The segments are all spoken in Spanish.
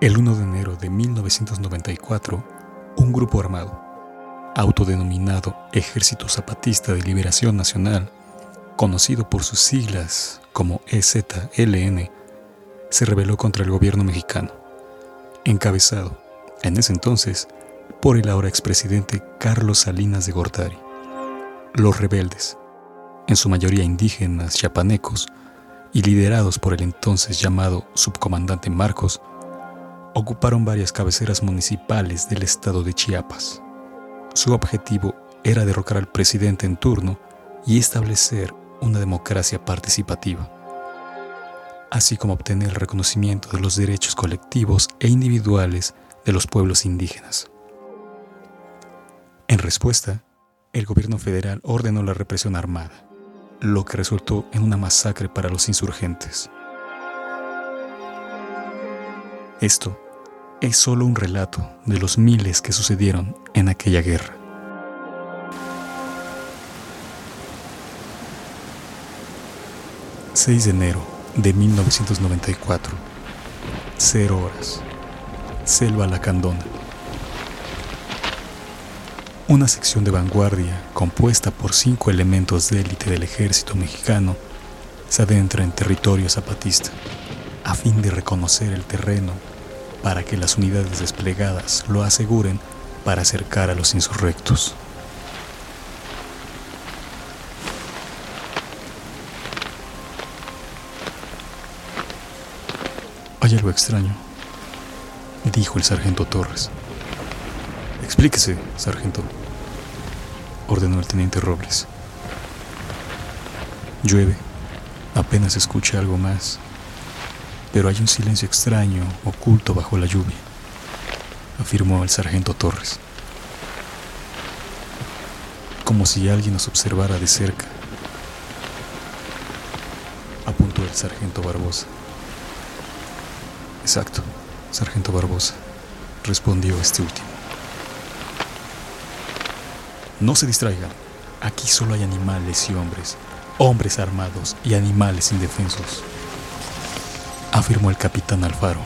El 1 de enero de 1994, un grupo armado, autodenominado Ejército Zapatista de Liberación Nacional, conocido por sus siglas como EZLN, se rebeló contra el gobierno mexicano, encabezado, en ese entonces, por el ahora expresidente Carlos Salinas de Gortari. Los rebeldes, en su mayoría indígenas chapanecos y liderados por el entonces llamado subcomandante Marcos, ocuparon varias cabeceras municipales del estado de Chiapas. Su objetivo era derrocar al presidente en turno y establecer una democracia participativa, así como obtener el reconocimiento de los derechos colectivos e individuales de los pueblos indígenas. En respuesta, el gobierno federal ordenó la represión armada, lo que resultó en una masacre para los insurgentes. Esto es solo un relato de los miles que sucedieron en aquella guerra. ...6 de enero de 1994... ...cero horas... ...Selva Lacandona... Una sección de vanguardia compuesta por cinco elementos de élite del ejército mexicano se adentra en territorio zapatista a fin de reconocer el terreno para que las unidades desplegadas lo aseguren para acercar a los insurrectos. Algo extraño, dijo el sargento Torres. Explíquese, sargento, ordenó el teniente Robles. Llueve, apenas escucha algo más pero hay un silencio extraño oculto bajo la lluvia, afirmó el sargento Torres. Como si alguien nos observara de cerca, apuntó el sargento Barbosa. Exacto, sargento Barbosa, respondió este último. No se distraigan, aquí solo hay animales y hombres, hombres armados y animales indefensos afirmó el capitán Alfaro.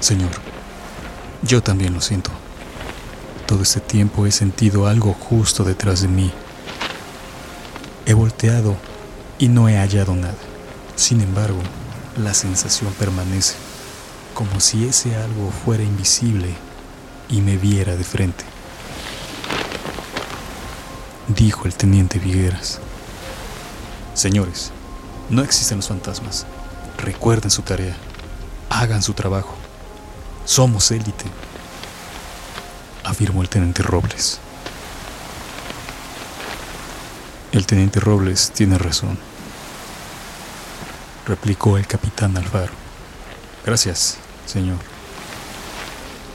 Señor, yo también lo siento. Todo este tiempo he sentido algo justo detrás de mí. He volteado y no he hallado nada. Sin embargo, la sensación permanece, como si ese algo fuera invisible y me viera de frente. Dijo el teniente Vigueras. Señores, no existen los fantasmas. Recuerden su tarea. Hagan su trabajo. Somos élite, afirmó el teniente Robles. El teniente Robles tiene razón, replicó el capitán Alfaro. Gracias, señor,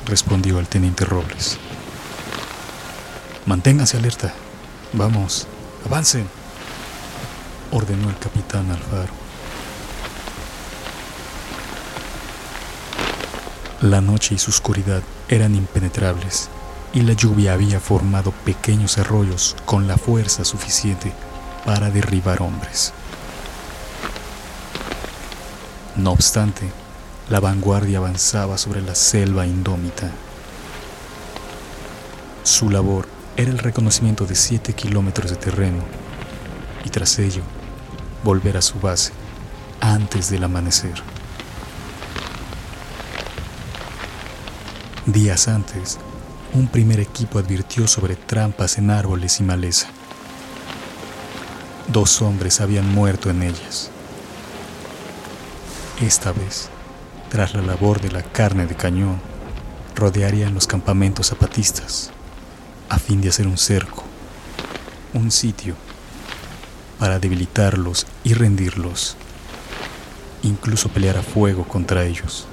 respondió el teniente Robles. Manténganse alerta. Vamos, avancen ordenó el capitán Alfaro. La noche y su oscuridad eran impenetrables y la lluvia había formado pequeños arroyos con la fuerza suficiente para derribar hombres. No obstante, la vanguardia avanzaba sobre la selva indómita. Su labor era el reconocimiento de siete kilómetros de terreno y tras ello volver a su base antes del amanecer. Días antes, un primer equipo advirtió sobre trampas en árboles y maleza. Dos hombres habían muerto en ellas. Esta vez, tras la labor de la carne de cañón, rodearían los campamentos zapatistas a fin de hacer un cerco, un sitio para debilitarlos y rendirlos, incluso pelear a fuego contra ellos.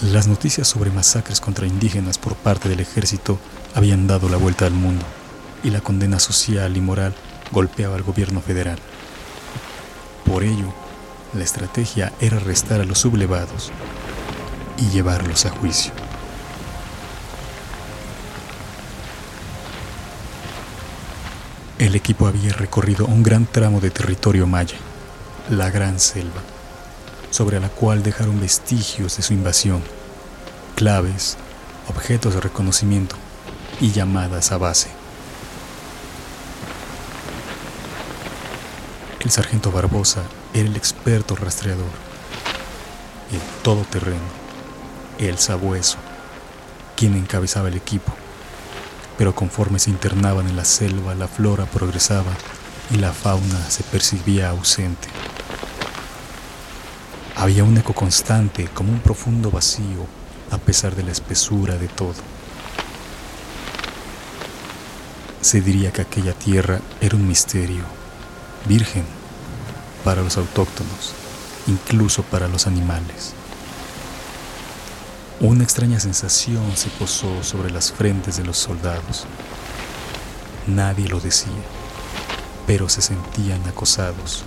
Las noticias sobre masacres contra indígenas por parte del ejército habían dado la vuelta al mundo y la condena social y moral golpeaba al gobierno federal. Por ello, la estrategia era arrestar a los sublevados y llevarlos a juicio. El equipo había recorrido un gran tramo de territorio maya, la Gran Selva, sobre la cual dejaron vestigios de su invasión, claves, objetos de reconocimiento y llamadas a base. El sargento Barbosa era el experto rastreador, el todoterreno, el sabueso, quien encabezaba el equipo. Pero conforme se internaban en la selva, la flora progresaba y la fauna se percibía ausente. Había un eco constante, como un profundo vacío, a pesar de la espesura de todo. Se diría que aquella tierra era un misterio, virgen para los autóctonos, incluso para los animales. Una extraña sensación se posó sobre las frentes de los soldados. Nadie lo decía, pero se sentían acosados,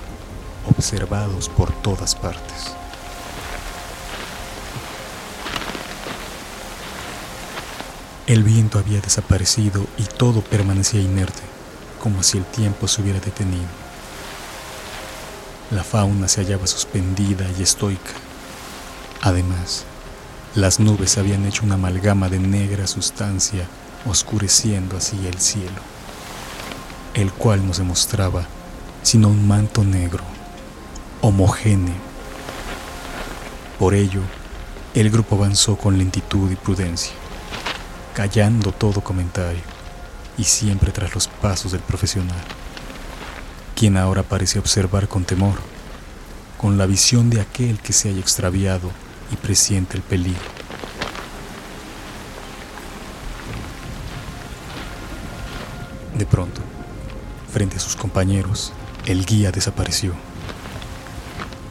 observados por todas partes. El viento había desaparecido y todo permanecía inerte, como si el tiempo se hubiera detenido. La fauna se hallaba suspendida y estoica. Además, las nubes habían hecho una amalgama de negra sustancia, oscureciendo así el cielo, el cual no se mostraba sino un manto negro, homogéneo. Por ello, el grupo avanzó con lentitud y prudencia, callando todo comentario y siempre tras los pasos del profesional quien ahora parece observar con temor, con la visión de aquel que se haya extraviado y presiente el peligro. De pronto, frente a sus compañeros, el guía desapareció.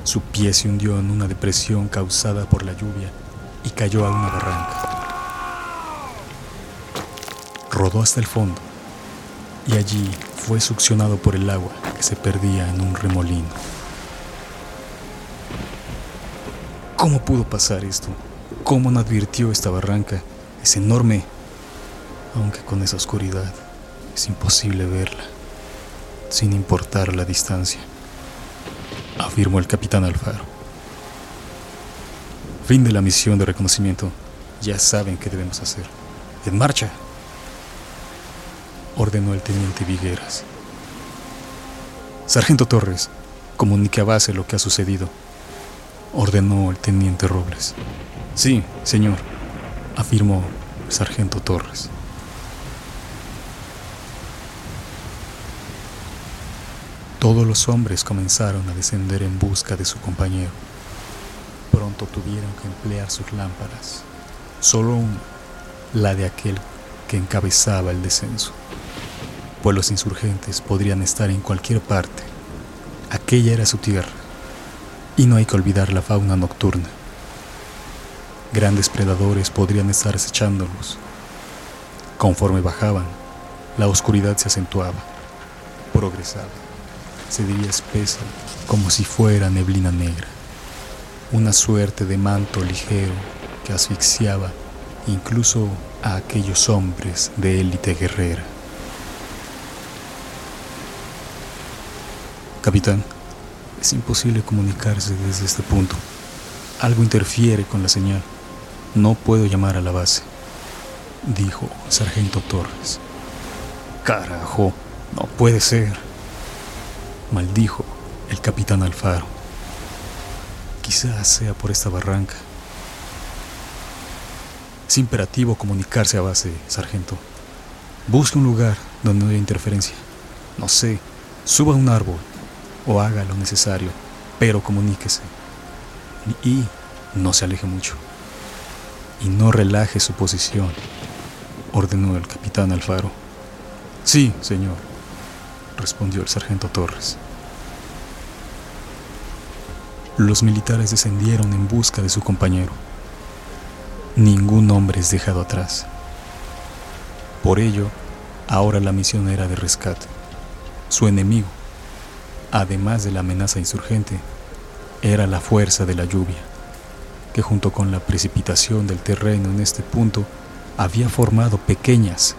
Su pie se hundió en una depresión causada por la lluvia y cayó a una barranca. Rodó hasta el fondo y allí fue succionado por el agua que se perdía en un remolino. ¿Cómo pudo pasar esto? ¿Cómo no advirtió esta barranca? Es enorme, aunque con esa oscuridad es imposible verla, sin importar la distancia, afirmó el capitán Alfaro. Fin de la misión de reconocimiento. Ya saben qué debemos hacer. ¡En marcha! Ordenó el teniente Vigueras. Sargento Torres, comunique a base lo que ha sucedido, ordenó el teniente Robles. Sí, señor, afirmó el sargento Torres. Todos los hombres comenzaron a descender en busca de su compañero. Pronto tuvieron que emplear sus lámparas. Solo la de aquel que encabezaba el descenso pues los insurgentes podrían estar en cualquier parte. Aquella era su tierra, y no hay que olvidar la fauna nocturna. Grandes predadores podrían estar acechándolos. Conforme bajaban, la oscuridad se acentuaba, progresaba, se diría espesa como si fuera neblina negra, una suerte de manto ligero que asfixiaba incluso a aquellos hombres de élite guerrera. Capitán, es imposible comunicarse desde este punto. Algo interfiere con la señal. No puedo llamar a la base, dijo Sargento Torres. Carajo, no puede ser, maldijo el capitán Alfaro. Quizás sea por esta barranca. Es imperativo comunicarse a base, sargento. Busque un lugar donde no haya interferencia. No sé, suba a un árbol o haga lo necesario, pero comuníquese. Y no se aleje mucho. Y no relaje su posición, ordenó el capitán Alfaro. Sí, señor, respondió el sargento Torres. Los militares descendieron en busca de su compañero. Ningún hombre es dejado atrás. Por ello, Ahora la misión era de rescate. Su enemigo, además de la amenaza insurgente, era la fuerza de la lluvia, que junto con la precipitación del terreno en este punto había formado pequeñas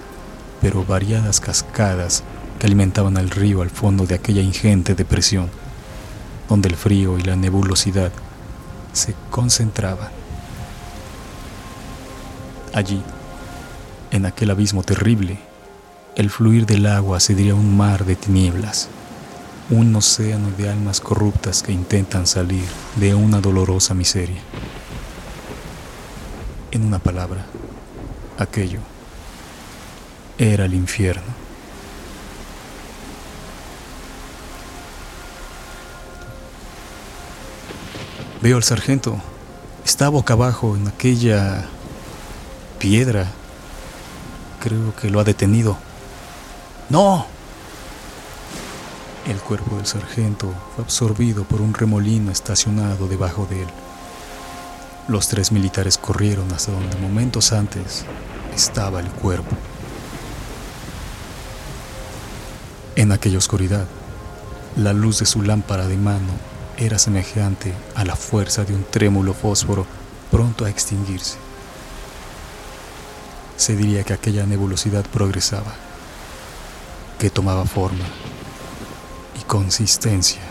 pero variadas cascadas que alimentaban al río al fondo de aquella ingente depresión, donde el frío y la nebulosidad se concentraban. Allí, en aquel abismo terrible, el fluir del agua sería un mar de tinieblas, un océano de almas corruptas que intentan salir de una dolorosa miseria. En una palabra, aquello era el infierno. Veo al sargento. Está boca abajo en aquella piedra. Creo que lo ha detenido. ¡No! El cuerpo del sargento fue absorbido por un remolino estacionado debajo de él. Los tres militares corrieron hasta donde momentos antes estaba el cuerpo. En aquella oscuridad, la luz de su lámpara de mano era semejante a la fuerza de un trémulo fósforo pronto a extinguirse. Se diría que aquella nebulosidad progresaba que tomaba forma y consistencia.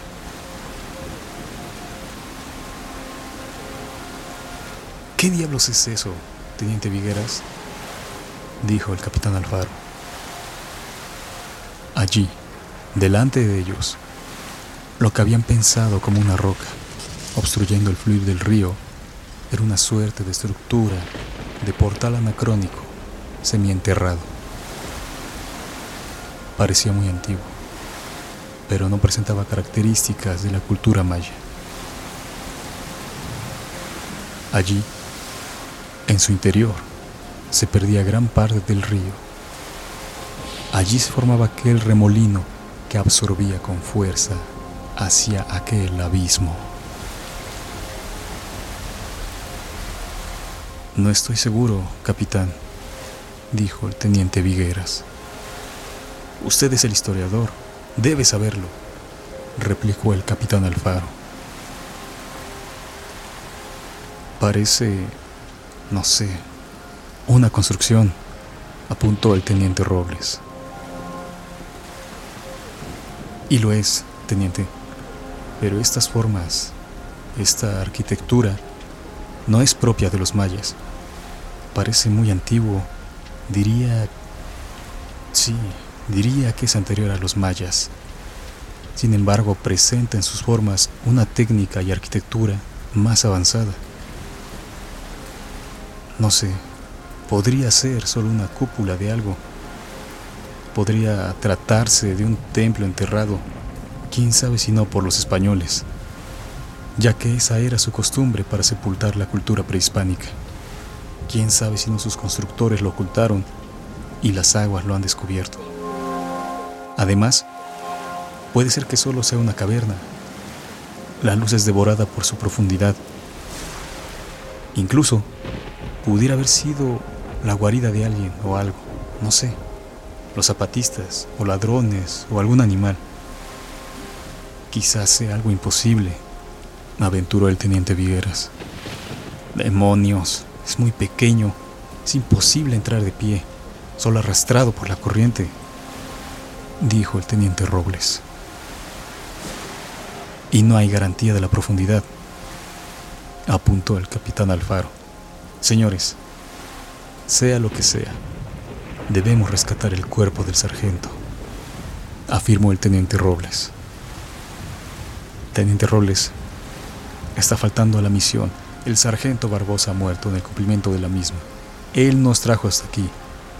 ¿Qué diablos es eso, teniente Vigueras? dijo el capitán Alfaro. Allí, delante de ellos, lo que habían pensado como una roca, obstruyendo el fluir del río, era una suerte de estructura de portal anacrónico, semienterrado. Parecía muy antiguo, pero no presentaba características de la cultura maya. Allí, en su interior, se perdía gran parte del río. Allí se formaba aquel remolino que absorbía con fuerza hacia aquel abismo. No estoy seguro, capitán, dijo el teniente Vigueras. Usted es el historiador, debe saberlo, replicó el capitán Alfaro. Parece, no sé, una construcción, apuntó el teniente Robles. Y lo es, teniente, pero estas formas, esta arquitectura, no es propia de los mayas. Parece muy antiguo, diría, sí, diría que es anterior a los mayas. Sin embargo, presenta en sus formas una técnica y arquitectura más avanzada. No sé, podría ser solo una cúpula de algo. Podría tratarse de un templo enterrado, quién sabe si no por los españoles, ya que esa era su costumbre para sepultar la cultura prehispánica. Quién sabe si no sus constructores lo ocultaron y las aguas lo han descubierto. Además, puede ser que solo sea una caverna. La luz es devorada por su profundidad. Incluso pudiera haber sido la guarida de alguien o algo, no sé, los zapatistas o ladrones o algún animal. Quizás sea algo imposible, aventuró el teniente Vigueras. Demonios, es muy pequeño, es imposible entrar de pie, solo arrastrado por la corriente dijo el teniente Robles. Y no hay garantía de la profundidad, apuntó el capitán Alfaro. Señores, sea lo que sea, debemos rescatar el cuerpo del sargento, afirmó el teniente Robles. Teniente Robles, está faltando a la misión. El sargento Barbosa ha muerto en el cumplimiento de la misma. Él nos trajo hasta aquí,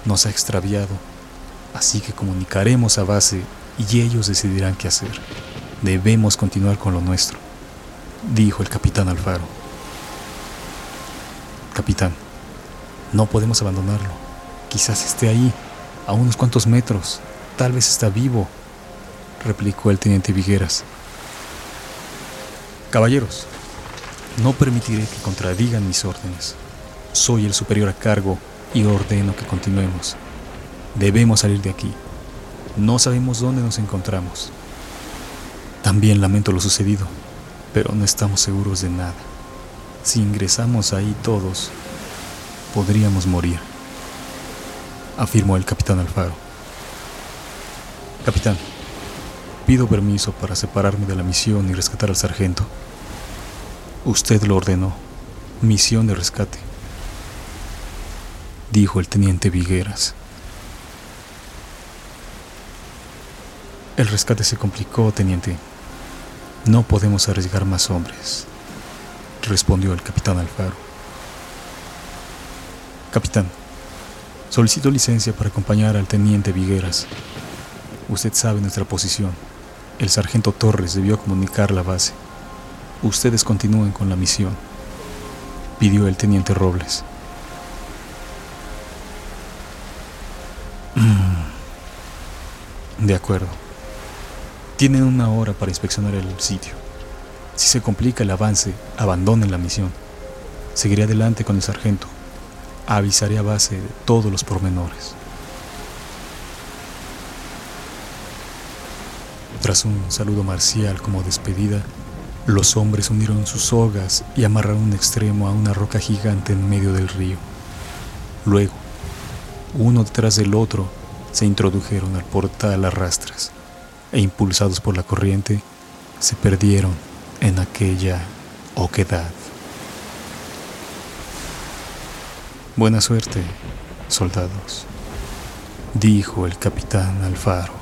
nos ha extraviado Así que comunicaremos a base y ellos decidirán qué hacer. Debemos continuar con lo nuestro, dijo el capitán Alfaro. Capitán, no podemos abandonarlo. Quizás esté ahí, a unos cuantos metros. Tal vez está vivo, replicó el teniente Vigueras. Caballeros, no permitiré que contradigan mis órdenes. Soy el superior a cargo y ordeno que continuemos Debemos salir de aquí. No sabemos dónde nos encontramos. También lamento lo sucedido, pero no estamos seguros de nada. Si ingresamos ahí todos, podríamos morir, afirmó el capitán Alfaro. Capitán, pido permiso para separarme de la misión y rescatar al sargento. Usted lo ordenó. Misión de rescate, dijo el teniente Vigueras. El rescate se complicó, teniente. No podemos arriesgar más hombres, respondió el capitán Alfaro. Capitán, solicito licencia para acompañar al teniente Vigueras. Usted sabe nuestra posición. El sargento Torres debió comunicar la base. Ustedes continúen con la misión, pidió el teniente Robles. De acuerdo. Tienen una hora para inspeccionar el sitio. Si se complica el avance, abandonen la misión. Seguiré adelante con el sargento. Avisaré a base de todos los pormenores. Tras un saludo marcial como despedida, los hombres unieron sus sogas y amarraron un extremo a una roca gigante en medio del río. Luego, uno detrás del otro, se introdujeron al portal a rastras e impulsados por la corriente, se perdieron en aquella oquedad. Buena suerte, soldados, dijo el capitán Alfaro.